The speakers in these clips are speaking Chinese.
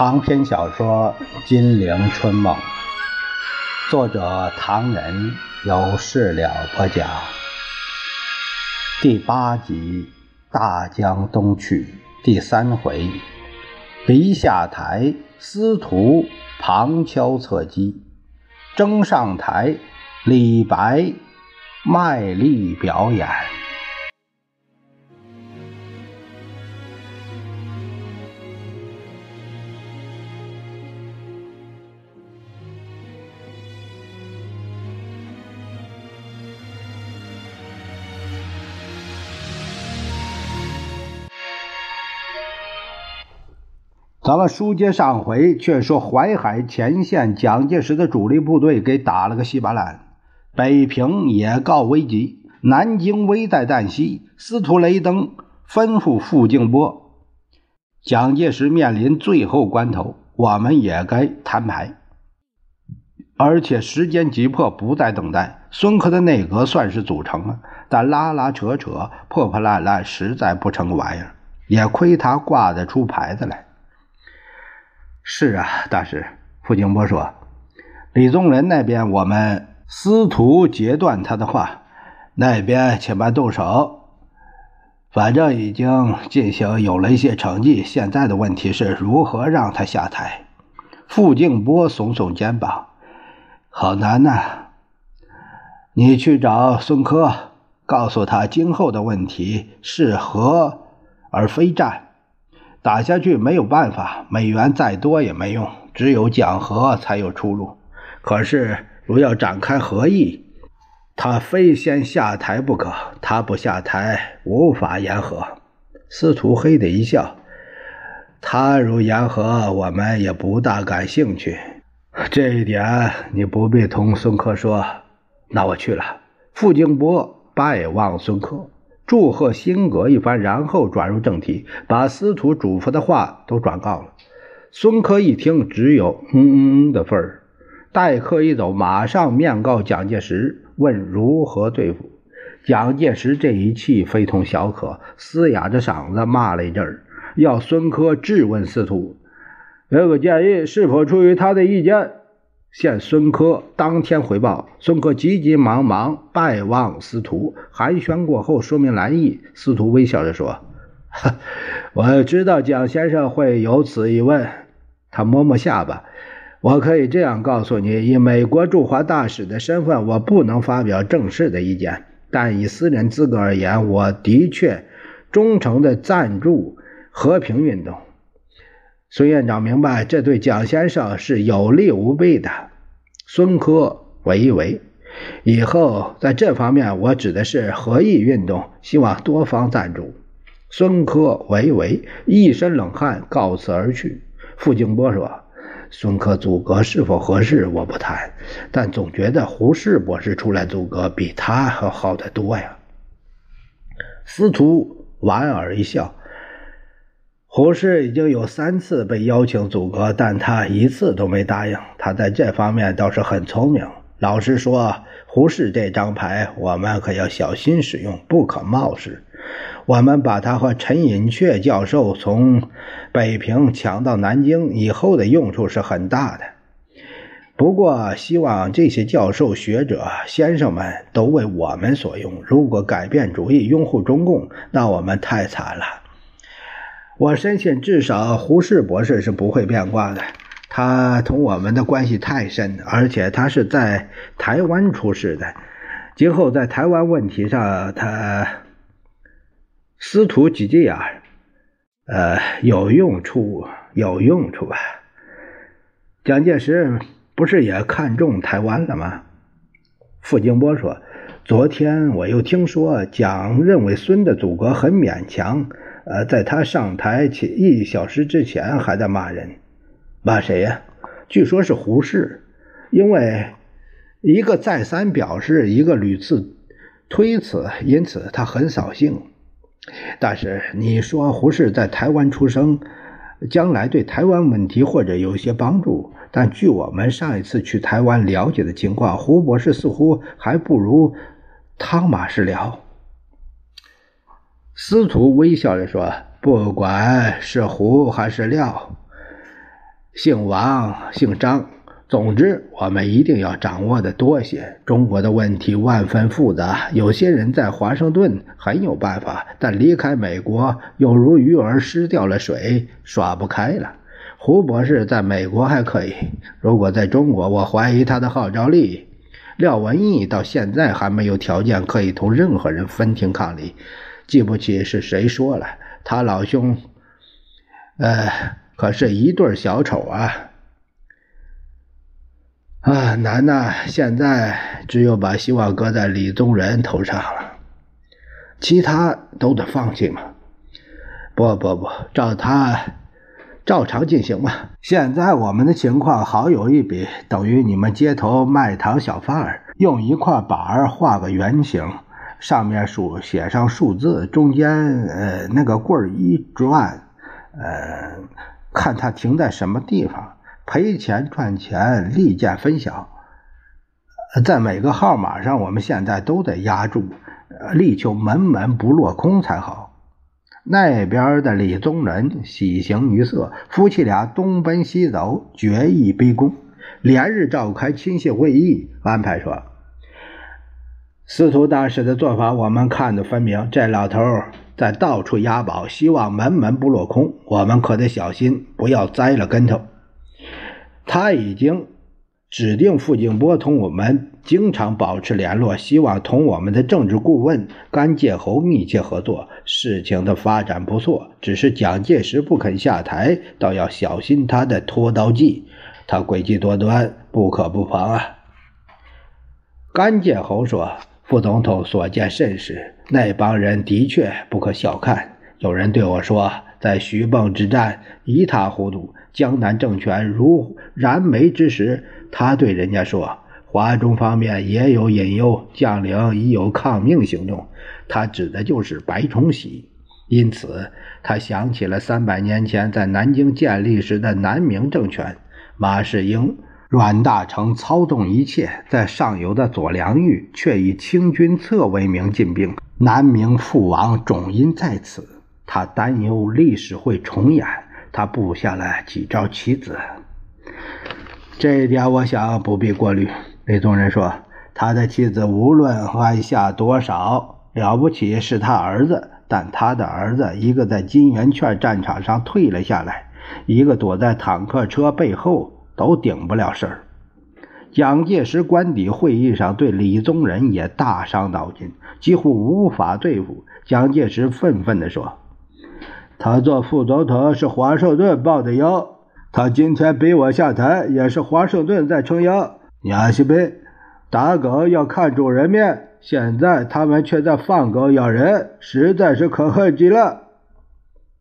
长篇小说《金陵春梦》，作者唐人，由事了播讲。第八集《大江东去》第三回：离下台，司徒旁敲侧击；争上台，李白卖力表演。咱们书接上回，却说淮海前线蒋介石的主力部队给打了个稀巴烂，北平也告危急，南京危在旦夕。司徒雷登吩咐傅静波：“蒋介石面临最后关头，我们也该摊牌，而且时间急迫，不再等待。孙科的内阁算是组成了，但拉拉扯扯、破破烂烂，实在不成个玩意儿。也亏他挂得出牌子来。”是啊，大师。傅静波说：“李宗仁那边，我们司徒截断他的话，那边且慢动手。反正已经进行有了一些成绩，现在的问题是如何让他下台。”傅静波耸耸肩膀：“好难呐！你去找孙科，告诉他今后的问题是和而非战。”打下去没有办法，美元再多也没用，只有讲和才有出路。可是如要展开和议，他非先下台不可。他不下台，无法言和。司徒黑的一笑：“他如言和，我们也不大感兴趣。这一点你不必同孙科说。那我去了。”傅静波拜望孙科。祝贺辛格一番，然后转入正题，把司徒嘱咐的话都转告了。孙科一听，只有嗯嗯嗯的份儿。待客一走，马上面告蒋介石，问如何对付。蒋介石这一气非同小可，嘶哑着嗓子骂了一阵儿，要孙科质问司徒，这个建议是否出于他的意见。现孙科当天回报，孙科急急忙忙拜望司徒，寒暄过后说明来意。司徒微笑着说：“我知道蒋先生会有此一问。”他摸摸下巴：“我可以这样告诉你，以美国驻华大使的身份，我不能发表正式的意见，但以私人资格而言，我的确忠诚的赞助和平运动。”孙院长明白，这对蒋先生是有利无弊的。孙科为一为，以后在这方面，我指的是合议运动，希望多方赞助。孙科为一为，一身冷汗，告辞而去。傅静波说：“孙科阻隔是否合适，我不谈，但总觉得胡适博士出来阻隔比他还好得多呀。”司徒莞尔一笑。胡适已经有三次被邀请组阁，但他一次都没答应。他在这方面倒是很聪明。老实说，胡适这张牌我们可要小心使用，不可冒失。我们把他和陈寅恪教授从北平抢到南京以后的用处是很大的。不过，希望这些教授、学者、先生们都为我们所用。如果改变主意，拥护中共，那我们太惨了。我深信，至少胡适博士是不会变卦的。他同我们的关系太深，而且他是在台湾出世的。今后在台湾问题上，他司徒几句啊，呃，有用处，有用处吧？蒋介石不是也看中台湾了吗？傅静波说：“昨天我又听说，蒋认为孙的祖国很勉强。”呃，在他上台前一小时之前，还在骂人，骂谁呀？据说是胡适，因为一个再三表示，一个屡次推辞，因此他很扫兴。但是你说胡适在台湾出生，将来对台湾问题或者有些帮助，但据我们上一次去台湾了解的情况，胡博士似乎还不如汤马士了。司徒微笑着说：“不管是胡还是廖，姓王，姓张。总之，我们一定要掌握的多些。中国的问题万分复杂，有些人在华盛顿很有办法，但离开美国又如鱼儿失掉了水，耍不开了。胡博士在美国还可以，如果在中国，我怀疑他的号召力。廖文义到现在还没有条件可以同任何人分庭抗礼。记不起是谁说了，他老兄，呃，可是一对小丑啊。啊，难呐！现在只有把希望搁在李宗仁头上了，其他都得放弃嘛。不不不，照他照常进行吧。现在我们的情况好有一比，等于你们街头卖糖小贩儿，用一块板儿画个圆形，上面数写上数字，中间呃那个棍儿一转，呃，看它停在什么地方。赔钱赚钱，利剑分晓。在每个号码上，我们现在都得压住，力求门门不落空才好。那边的李宗仁喜形于色，夫妻俩东奔西走，决意逼宫，连日召开亲信会议，安排说：司徒大师的做法，我们看得分明。这老头在到处押宝，希望门门不落空，我们可得小心，不要栽了跟头。他已经指定傅静波同我们经常保持联络，希望同我们的政治顾问甘介侯密切合作。事情的发展不错，只是蒋介石不肯下台，倒要小心他的拖刀计。他诡计多端，不可不防啊！甘介侯说：“副总统所见甚是，那帮人的确不可小看。有人对我说，在徐蚌之战一塌糊涂。”江南政权如燃眉之时，他对人家说：“华中方面也有隐忧，将领已有抗命行动。”他指的就是白崇禧。因此，他想起了三百年前在南京建立时的南明政权，马士英、阮大铖操纵一切，在上游的左良玉却以清君侧为名进兵，南明覆亡，种因在此。他担忧历史会重演。他布下了几招棋子，这一点我想不必过虑。李宗仁说：“他的妻子无论安下多少了不起，是他儿子，但他的儿子一个在金圆券战场上退了下来，一个躲在坦克车背后，都顶不了事儿。”蒋介石官邸会议上对李宗仁也大伤脑筋，几乎无法对付。蒋介石愤愤地说。他做副总统是华盛顿报的妖，他今天逼我下台，也是华盛顿在撑腰。娘西贝，打狗要看主人面，现在他们却在放狗咬人，实在是可恨极了。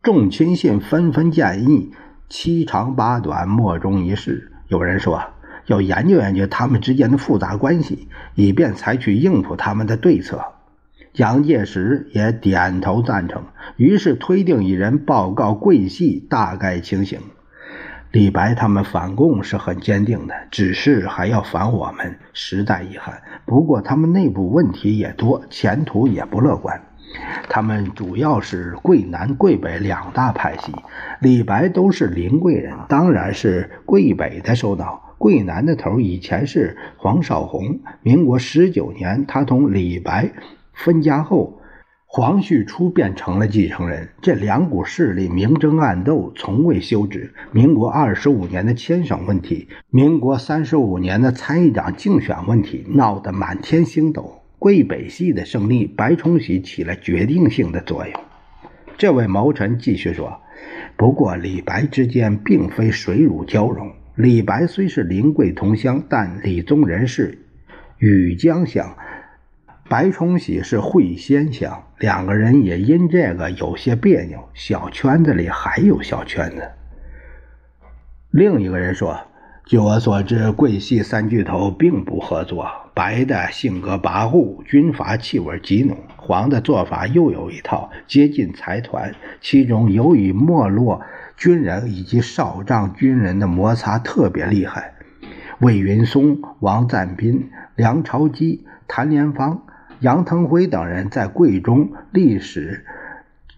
众亲信纷纷建议七长八短，莫衷一是。有人说要研究研究他们之间的复杂关系，以便采取应付他们的对策。蒋介石也点头赞成，于是推定一人报告桂系大概情形。李白他们反共是很坚定的，只是还要反我们，实在遗憾。不过他们内部问题也多，前途也不乐观。他们主要是桂南、桂北两大派系。李白都是临桂人，当然是桂北的首脑。桂南的头以前是黄绍竑，民国十九年，他同李白。分家后，黄旭初便成了继承人。这两股势力明争暗斗，从未休止。民国二十五年的迁省问题，民国三十五年的参议长竞选问题，闹得满天星斗。桂北系的胜利，白崇禧起了决定性的作用。这位谋臣继续说：“不过李白之间并非水乳交融。李白虽是临桂同乡，但李宗仁是禹江乡。”白崇禧是会仙乡，两个人也因这个有些别扭。小圈子里还有小圈子。另一个人说：“据我所知，桂系三巨头并不合作。白的性格跋扈，军阀气味极浓；黄的做法又有一套，接近财团。其中由于没落军人以及少将军人的摩擦特别厉害。魏云松、王赞斌、梁朝基、谭连芳。杨腾辉等人在桂中历史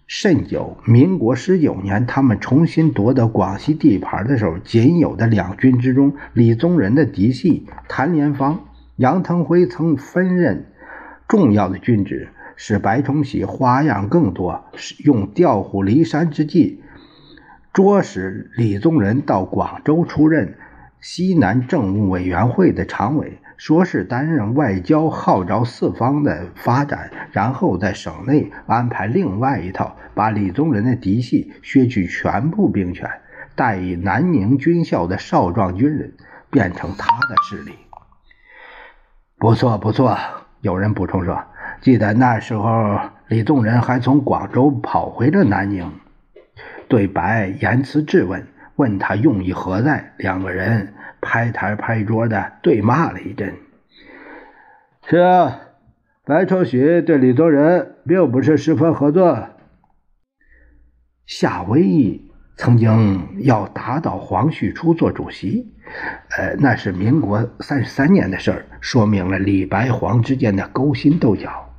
甚久民国十九年，他们重新夺得广西地盘的时候，仅有的两军之中，李宗仁的嫡系谭连芳、杨腾辉曾分任重要的军职，使白崇禧花样更多，用调虎离山之计，捉使李宗仁到广州出任西南政务委员会的常委。说是担任外交号召四方的发展，然后在省内安排另外一套，把李宗仁的嫡系削去全部兵权，代以南宁军校的少壮军人，变成他的势力。不错不错，有人补充说，记得那时候李宗仁还从广州跑回了南宁，对白言辞质问，问他用意何在，两个人。拍台拍桌的对骂了一阵。是啊，白崇禧对李宗仁并不是十分合作。夏威夷曾经要打倒黄旭初做主席，呃，那是民国三十三年的事儿，说明了李白黄之间的勾心斗角。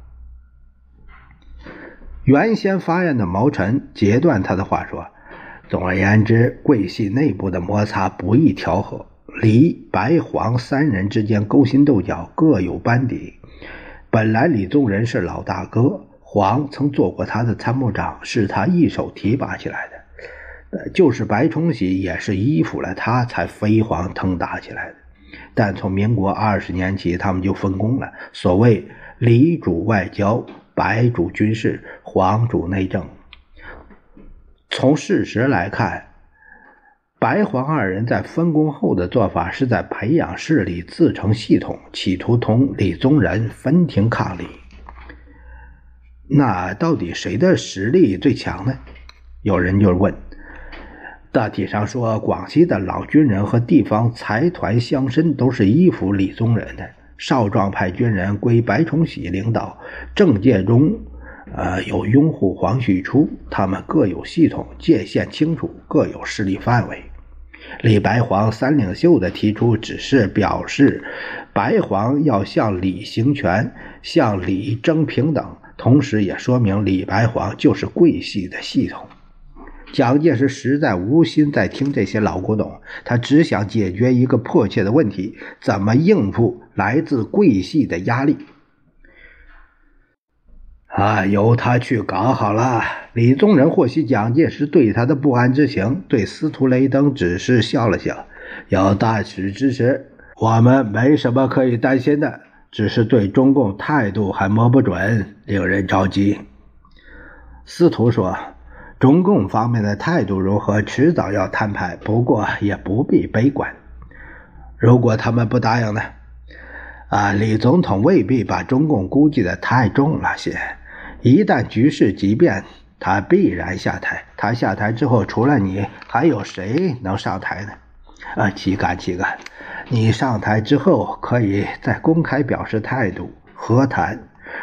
原先发言的毛晨截断他的话说：“总而言之，贵系内部的摩擦不易调和。”李、白、黄三人之间勾心斗角，各有班底。本来李宗仁是老大哥，黄曾做过他的参谋长，是他一手提拔起来的。就是白崇禧也是依附了他，才飞黄腾达起来的。但从民国二十年起，他们就分工了。所谓李主外交，白主军事，黄主内政。从事实来看。白黄二人在分工后的做法是在培养势力，自成系统，企图同李宗仁分庭抗礼。那到底谁的实力最强呢？有人就问。大体上说，广西的老军人和地方财团乡绅都是依附李宗仁的，少壮派军人归白崇禧领导，政界中，呃，有拥护黄旭初，他们各有系统，界限清楚，各有势力范围。李白黄三领袖的提出，只是表示白黄要向李行权、向李争平等，同时也说明李白黄就是桂系的系统。蒋介石实在无心再听这些老古董，他只想解决一个迫切的问题：怎么应付来自贵系的压力。啊，由他去搞好了。李宗仁获悉蒋介石对他的不安之情，对司徒雷登只是笑了笑。有大使支持，我们没什么可以担心的，只是对中共态度还摸不准，令人着急。司徒说：“中共方面的态度如何，迟早要摊牌，不过也不必悲观。如果他们不答应呢？啊，李总统未必把中共估计的太重了些。”一旦局势急变，他必然下台。他下台之后，除了你，还有谁能上台呢？啊，岂敢岂敢！你上台之后，可以再公开表示态度，和谈。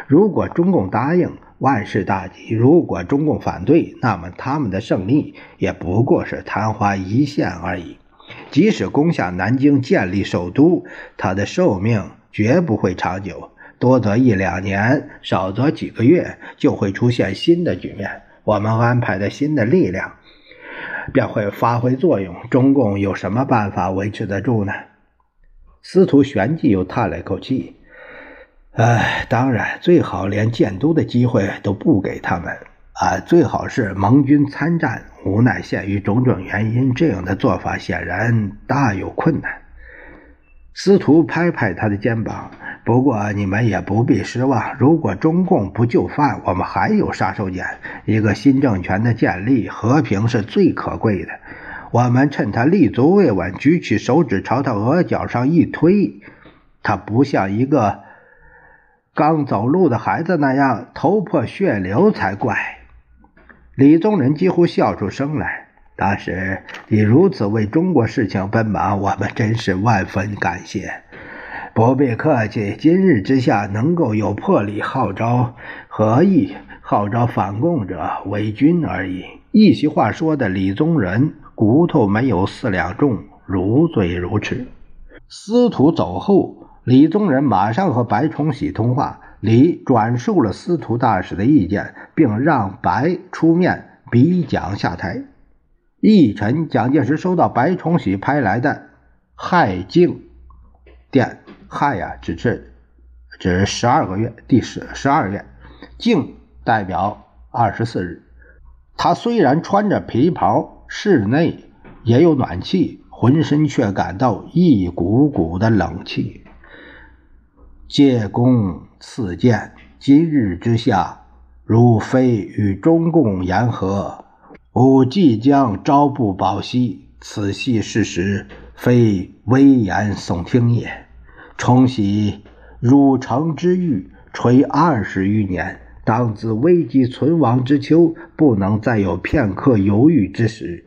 如果中共答应，万事大吉；如果中共反对，那么他们的胜利也不过是昙花一现而已。即使攻下南京，建立首都，他的寿命绝不会长久。多则一两年，少则几个月，就会出现新的局面。我们安排的新的力量便会发挥作用。中共有什么办法维持得住呢？司徒旋即又叹了一口气：“哎，当然，最好连建都的机会都不给他们啊！最好是盟军参战。无奈限于种种原因，这样的做法显然大有困难。”司徒拍拍他的肩膀。不过你们也不必失望，如果中共不就范，我们还有杀手锏。一个新政权的建立，和平是最可贵的。我们趁他立足未稳，举起手指朝他额角上一推，他不像一个刚走路的孩子那样头破血流才怪。李宗仁几乎笑出声来。当时你如此为中国事情奔忙，我们真是万分感谢。不必客气，今日之下能够有魄力号召何意？号召反共者为军而已。一席话说的李宗仁骨头没有四两重，如醉如痴。司徒走后，李宗仁马上和白崇禧通话，李转述了司徒大使的意见，并让白出面逼蒋下台。翌晨，蒋介石收到白崇禧派来的亥敬电，亥呀，指是指十二个月，第十十二月，敬代表二十四日。他虽然穿着皮袍，室内也有暖气，浑身却感到一股股的冷气。借公赐剑，今日之下，如非与中共言和，吾即将朝不保夕。此系事实，非危言耸听也。冲喜汝城之欲垂二十余年，当自危急存亡之秋，不能再有片刻犹豫之时。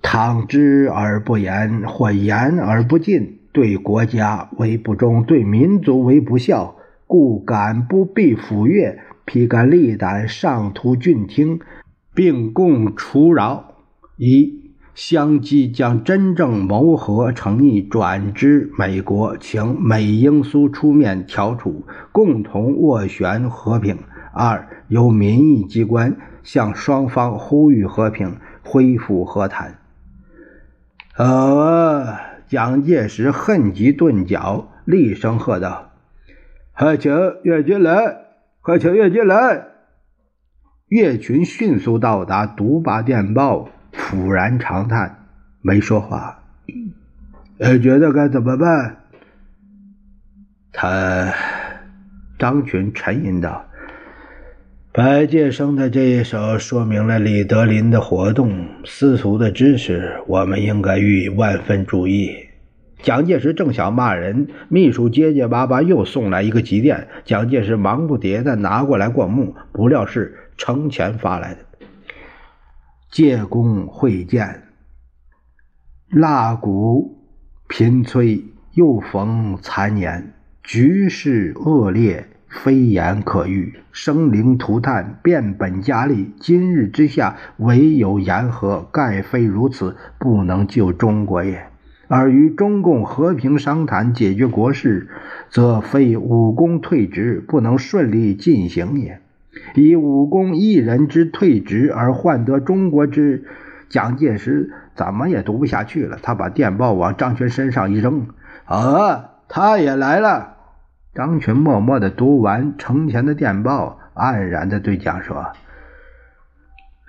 倘知而不言，或言而不尽。对国家为不忠，对民族为不孝，故敢不必抚越，披肝沥胆上图郡听，并共除饶，一相机将真正谋和诚意转之美国，请美英苏出面调处，共同斡旋和平。二由民意机关向双方呼吁和平，恢复和谈。呃。蒋介石恨极顿脚，厉声喝道：“快请岳军来！快请岳军来！”岳群迅速到达，读罢电报，俯然长叹，没说话。呃，觉得该怎么办？他张群沉吟道。白介生的这一手说明了李德林的活动，司徒的知识，我们应该予以万分注意。蒋介石正想骂人，秘书结结巴巴又送来一个急电，蒋介石忙不迭地拿过来过目，不料是程前发来的。借公会见，蜡骨频催，又逢残年，局势恶劣。非言可喻，生灵涂炭，变本加厉。今日之下，唯有言和，盖非如此，不能救中国也。而与中共和平商谈解决国事，则非武功退职，不能顺利进行也。以武功一人之退职而换得中国之，蒋介石怎么也读不下去了。他把电报往张群身上一扔，啊，他也来了。张群默默的读完程前的电报，黯然的对蒋说：“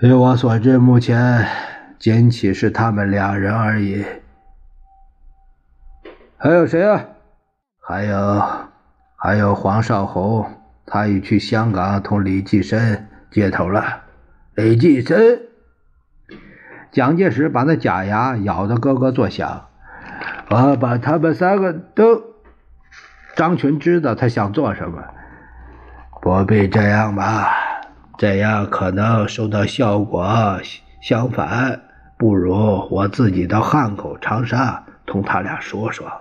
据我所知，目前仅起是他们两人而已。还有谁啊？还有，还有黄绍竑，他已去香港同李济深接头了。李济深。”蒋介石把那假牙咬得咯咯作响。我把他们三个都。张群知道他想做什么，不必这样吧？这样可能收到效果相反，不如我自己到汉口、长沙同他俩说说。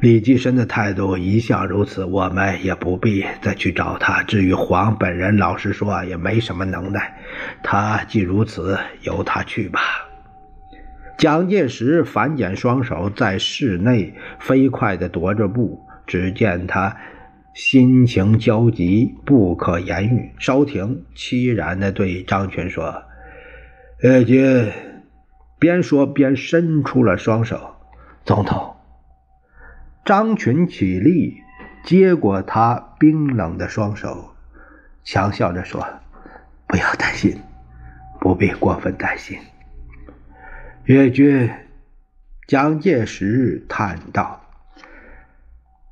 李济深的态度一向如此，我们也不必再去找他。至于黄本人，老实说也没什么能耐。他既如此，由他去吧。蒋介石反剪双手，在室内飞快地踱着步。只见他心情焦急，不可言喻。稍停，凄然地对张群说：“岳军。”边说边伸出了双手。总统。张群起立，接过他冰冷的双手，强笑着说：“不要担心，不必过分担心。”岳军，蒋介石叹道：“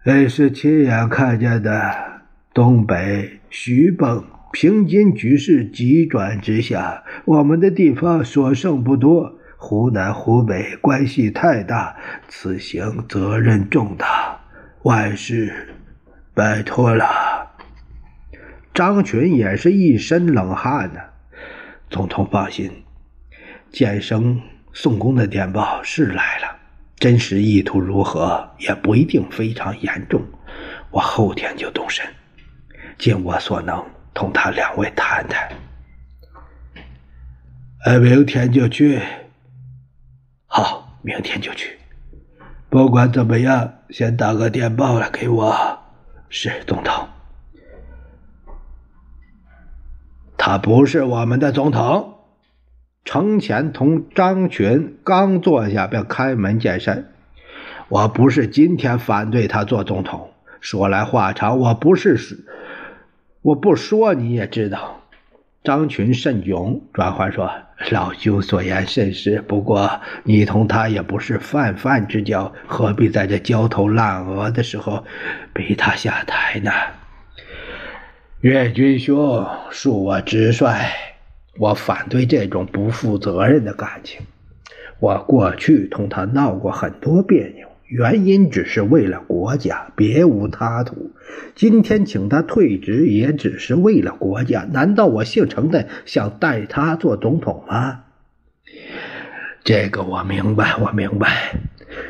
那是亲眼看见的，东北徐蚌，平津局势急转直下，我们的地方所剩不多。湖南、湖北关系太大，此行责任重大，万事拜托了。”张群也是一身冷汗呢。总统放心，建生。宋公的电报是来了，真实意图如何也不一定非常严重。我后天就动身，尽我所能同他两位谈谈。呃，明天就去。好，明天就去。不管怎么样，先打个电报来给我，是总统。他不是我们的总统。程潜同张群刚坐下，便开门见山：“我不是今天反对他做总统。说来话长，我不是，我不说你也知道。”张群甚窘，转话说：“老兄所言甚是，不过你同他也不是泛泛之交，何必在这焦头烂额的时候逼他下台呢？”岳军兄，恕我直率。我反对这种不负责任的感情。我过去同他闹过很多别扭，原因只是为了国家，别无他图。今天请他退职，也只是为了国家。难道我姓程的想代他做总统吗？这个我明白，我明白，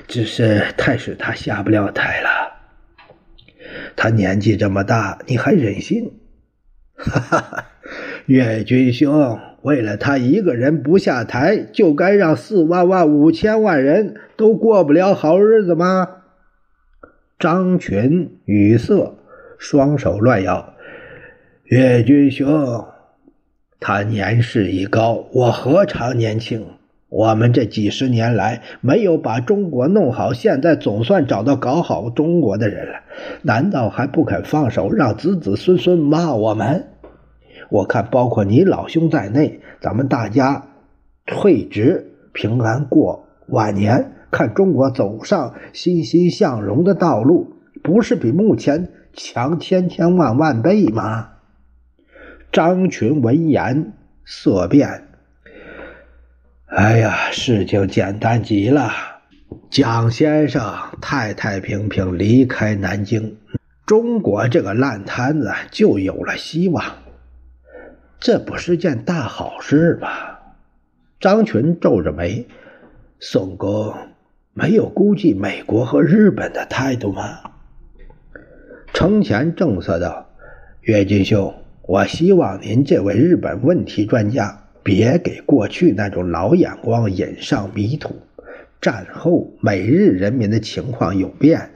只是太使他下不了台了。他年纪这么大，你还忍心？哈哈哈。岳军兄，为了他一个人不下台，就该让四万万五千万人都过不了好日子吗？张群语塞，双手乱摇。岳军兄，他年事已高，我何尝年轻？我们这几十年来没有把中国弄好，现在总算找到搞好中国的人了，难道还不肯放手，让子子孙孙骂我们？我看，包括你老兄在内，咱们大家退职，平安过晚年，看中国走上欣欣向荣的道路，不是比目前强千千万万倍吗？张群闻言色变。哎呀，事情简单极了。蒋先生太太平平离开南京，中国这个烂摊子就有了希望。这不是件大好事吗？张群皱着眉：“宋公没有估计美国和日本的态度吗？”程前正色道：“岳军兄，我希望您这位日本问题专家别给过去那种老眼光引上迷途。战后美日人民的情况有变。”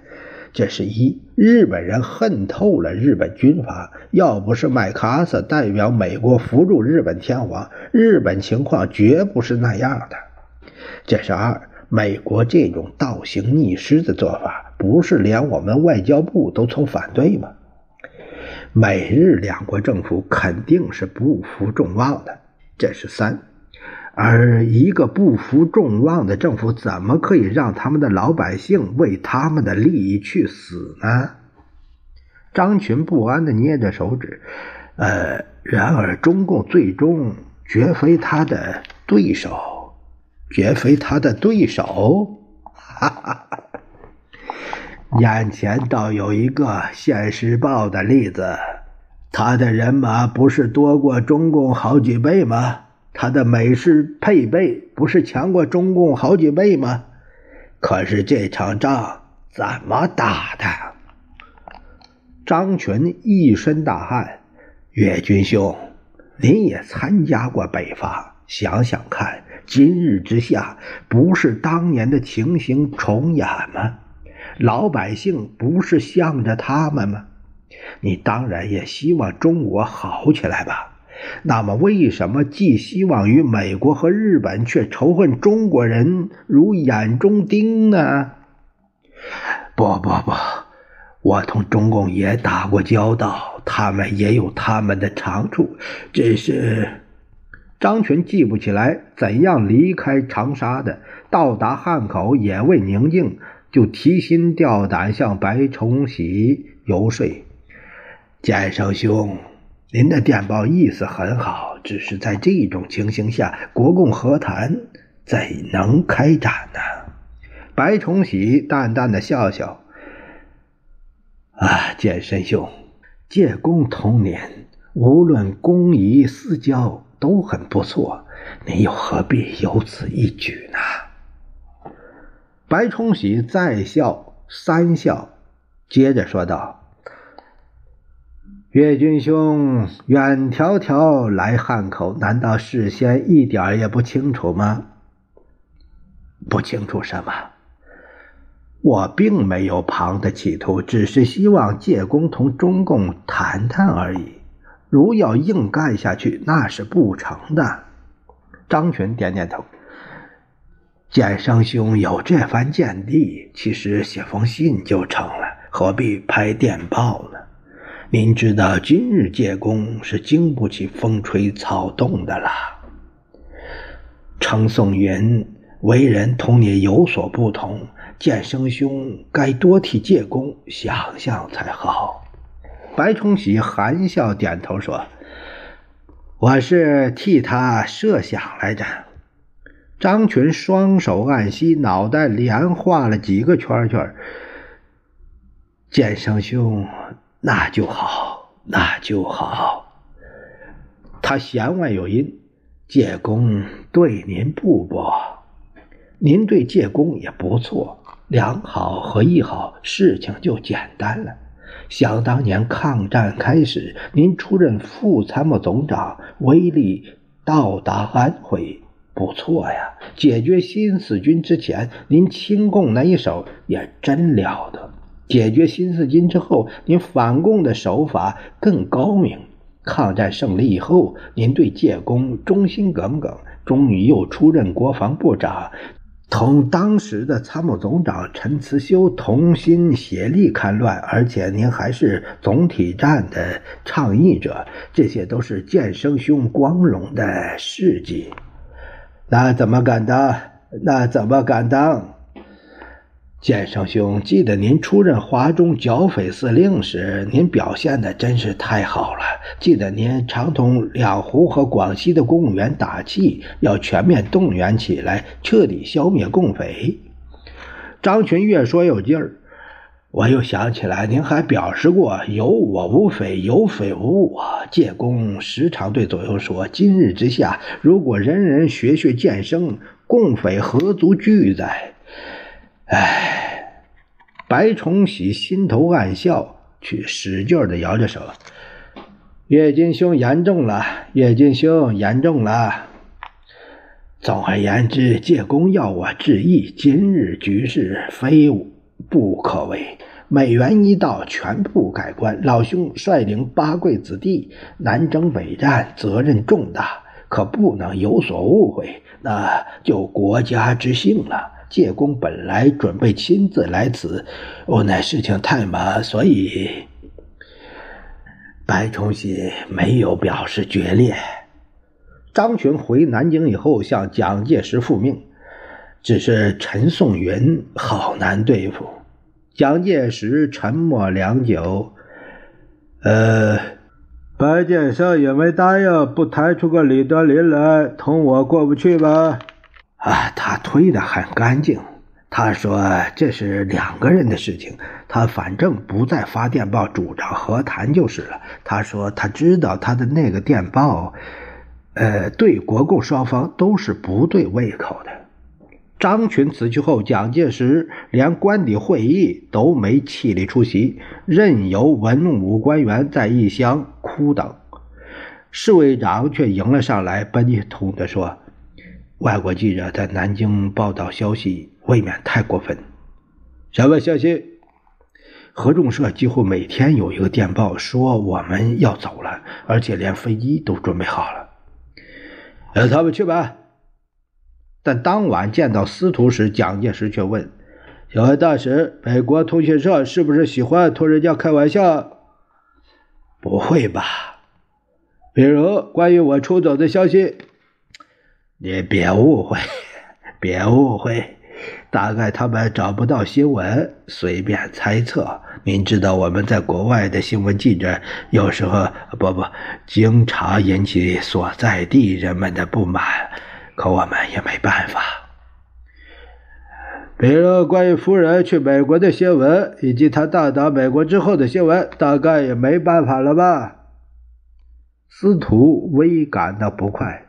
这是一日本人恨透了日本军阀，要不是麦克阿瑟代表美国扶助日本天皇，日本情况绝不是那样的。这是二，美国这种倒行逆施的做法，不是连我们外交部都曾反对吗？美日两国政府肯定是不负众望的。这是三。而一个不负众望的政府，怎么可以让他们的老百姓为他们的利益去死呢？张群不安地捏着手指。呃，然而中共最终绝非他的对手，绝非他的对手。哈哈哈！眼前倒有一个《现实报》的例子，他的人马不是多过中共好几倍吗？他的美式配备不是强过中共好几倍吗？可是这场仗怎么打的？张群一身大汗。岳军兄，您也参加过北伐，想想看，今日之下不是当年的情形重演吗？老百姓不是向着他们吗？你当然也希望中国好起来吧？那么，为什么寄希望于美国和日本，却仇恨中国人如眼中钉呢？不不不，我同中共也打过交道，他们也有他们的长处。只是张群记不起来怎样离开长沙的，到达汉口也未宁静，就提心吊胆向白崇禧游说：“剑圣兄。”您的电报意思很好，只是在这种情形下，国共和谈怎能开展呢？白崇禧淡淡的笑笑：“啊，剑神兄，借公同年，无论公谊私交都很不错，您又何必有此一举呢？”白崇禧再笑三笑，接着说道。岳军兄远迢迢来汉口，难道事先一点也不清楚吗？不清楚什么？我并没有旁的企图，只是希望借公同中共谈谈而已。如要硬干下去，那是不成的。张群点点头。剑生兄有这番见地，其实写封信就成了，何必拍电报呢？您知道，今日借公是经不起风吹草动的了。程颂云为人同你有所不同。剑生兄该多替介公想想才好。白崇禧含笑点头说：“我是替他设想来着。”张群双手按膝，脑袋连画了几个圈圈。剑生兄，那就好，那就好。他弦外有音：“介公对您不薄，您对介公也不错。”良好和义好，事情就简单了。想当年抗战开始，您出任副参谋总长，威力到达安徽，不错呀。解决新四军之前，您清共那一手也真了得。解决新四军之后，您反共的手法更高明。抗战胜利以后，您对介公忠心耿耿，终于又出任国防部长。同当时的参谋总长陈慈修同心协力抗乱，而且您还是总体战的倡议者，这些都是剑生兄光荣的事迹。那怎么敢当？那怎么敢当？剑圣兄，记得您出任华中剿匪司令时，您表现的真是太好了。记得您常同两湖和广西的公务员打气，要全面动员起来，彻底消灭共匪。张群越说有劲儿，我又想起来，您还表示过“有我无匪，有匪无我”。介公时常对左右说：“今日之下，如果人人学学剑生，共匪何足惧哉？”唉，白崇禧心头暗笑，却使劲的摇着手：“岳金兄言重了，岳金兄言重了。总而言之，借公要我致意，今日局势非不可为。美元一到，全部改观。老兄率领八贵子弟南征北战，责任重大，可不能有所误会，那就国家之幸了。”介公本来准备亲自来此，无奈事情太忙，所以白崇禧没有表示决裂。张群回南京以后，向蒋介石复命，只是陈颂云好难对付。蒋介石沉默良久，呃，白建生也没答应不抬出个李德林来，同我过不去吧？啊，他推得很干净。他说这是两个人的事情，他反正不再发电报主张和谈就是了。他说他知道他的那个电报，呃，对国共双方都是不对胃口的。张群辞去后，蒋介石连官邸会议都没气力出席，任由文武官员在异乡哭等。侍卫长却迎了上来，悲痛地说。外国记者在南京报道消息，未免太过分。什么消息？合众社几乎每天有一个电报说我们要走了，而且连飞机都准备好了。让他们去吧。但当晚见到司徒时，蒋介石却问：“小外大使，美国通讯社是不是喜欢同人家开玩笑？”“不会吧？”“比如关于我出走的消息。”你别误会，别误会，大概他们找不到新闻，随便猜测。您知道我们在国外的新闻记者有时候不不，经常引起所在地人们的不满，可我们也没办法。比如关于夫人去美国的新闻，以及他到达美国之后的新闻，大概也没办法了吧？司徒微感到不快。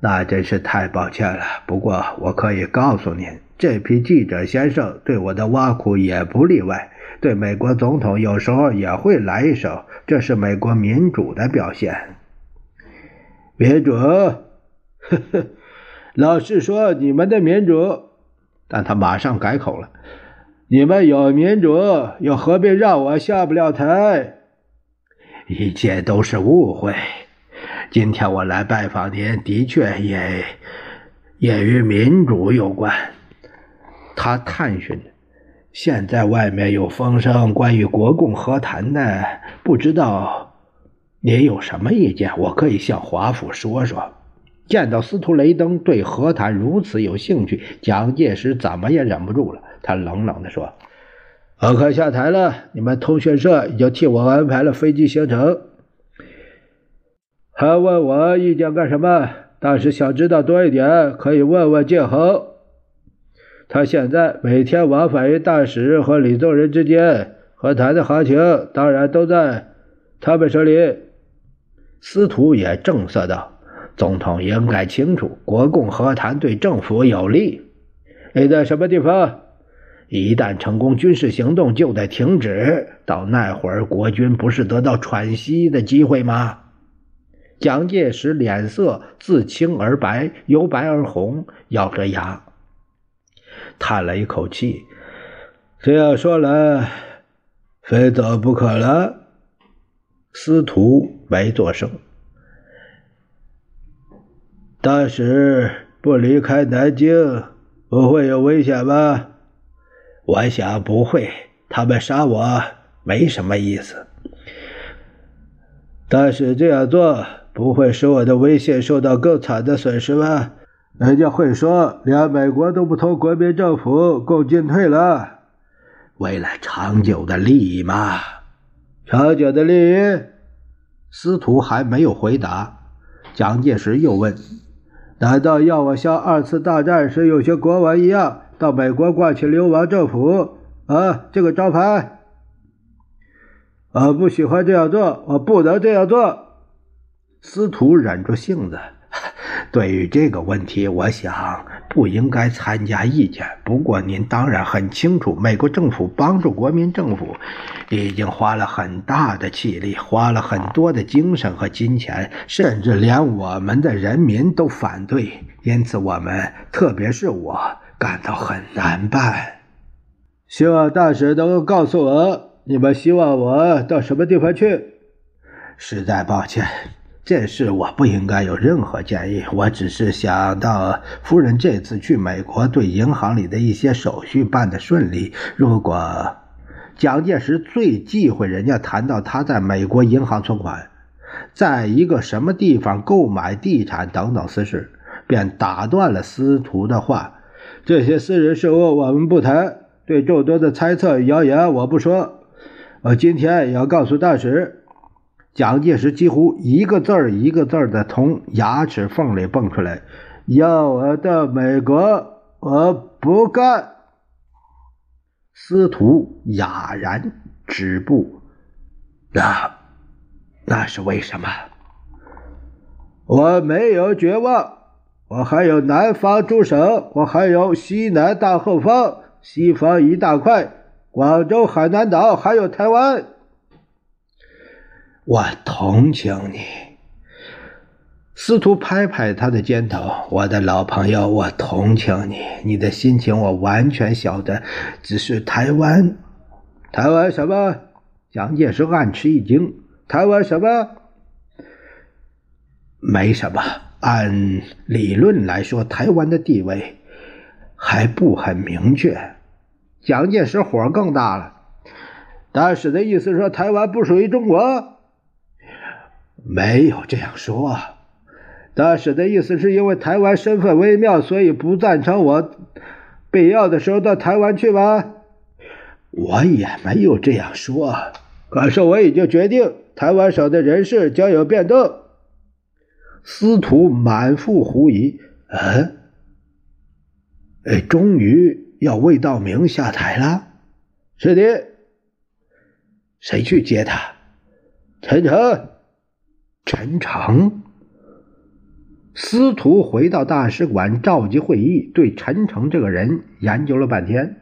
那真是太抱歉了。不过我可以告诉您，这批记者先生对我的挖苦也不例外，对美国总统有时候也会来一手，这是美国民主的表现。民主，呵呵，老实说，你们的民主。但他马上改口了，你们有民主，又何必让我下不了台？一切都是误会。今天我来拜访您，的确也也与民主有关。他探寻，现在外面有风声，关于国共和谈的，不知道您有什么意见？我可以向华府说说。见到司徒雷登对和谈如此有兴趣，蒋介石怎么也忍不住了。他冷冷地说：“我快下台了，你们通讯社已经替我安排了飞机行程。他问我意见干什么？但是想知道多一点，可以问问建恒。他现在每天往返于大使和李宗仁之间，和谈的行情当然都在他们手里。”司徒也正色道。总统应该清楚，国共和谈对政府有利。你在什么地方？一旦成功，军事行动就得停止。到那会儿，国军不是得到喘息的机会吗？蒋介石脸色自青而白，由白而红，咬着牙，叹了一口气。这样说来，非走不可了。司徒没作声。大使不离开南京，不会有危险吧？我想不会，他们杀我没什么意思。但是这样做不会使我的威信受到更惨的损失吗？人家会说，连美国都不同国民政府共进退了。为了长久的利益嘛，长久的利益。司徒还没有回答，蒋介石又问。难道要我像二次大战时有些国王一样，到美国挂起流亡政府啊这个招牌？我不喜欢这样做，我不能这样做。司徒忍住性子。对于这个问题，我想不应该参加意见。不过您当然很清楚，美国政府帮助国民政府已经花了很大的气力，花了很多的精神和金钱，甚至连我们的人民都反对。因此，我们特别是我感到很难办。希望大使能够告诉我，你们希望我到什么地方去？实在抱歉。这事我不应该有任何建议，我只是想到夫人这次去美国，对银行里的一些手续办得顺利。如果蒋介石最忌讳人家谈到他在美国银行存款，在一个什么地方购买地产等等私事，便打断了司徒的话：“这些私人事务我们不谈，对众多的猜测谣言我不说。我今天也要告诉大使。”蒋介石几乎一个字儿一个字儿的从牙齿缝里蹦出来：“要我到美国，我不干。”司徒哑然止步。那那是为什么？我没有绝望，我还有南方诸省，我还有西南大后方，西方一大块，广州、海南岛，还有台湾。我同情你，司徒拍拍他的肩头。我的老朋友，我同情你，你的心情我完全晓得。只是台湾，台湾什么？蒋介石暗吃一惊。台湾什么？没什么。按理论来说，台湾的地位还不很明确。蒋介石火更大了。大使的意思说，台湾不属于中国。没有这样说，大使的意思是因为台湾身份微妙，所以不赞成我必要的时候到台湾去吗？我也没有这样说，可是我已经决定，台湾省的人事将有变动。司徒满腹狐疑，嗯，哎，终于要魏道明下台了？是的，谁去接他？陈诚。陈诚，司徒回到大使馆召集会议，对陈诚这个人研究了半天。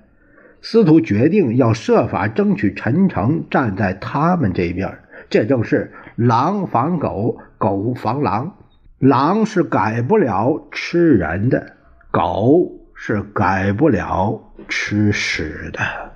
司徒决定要设法争取陈诚站在他们这边。这正是狼防狗，狗防狼。狼是改不了吃人的，狗是改不了吃屎的。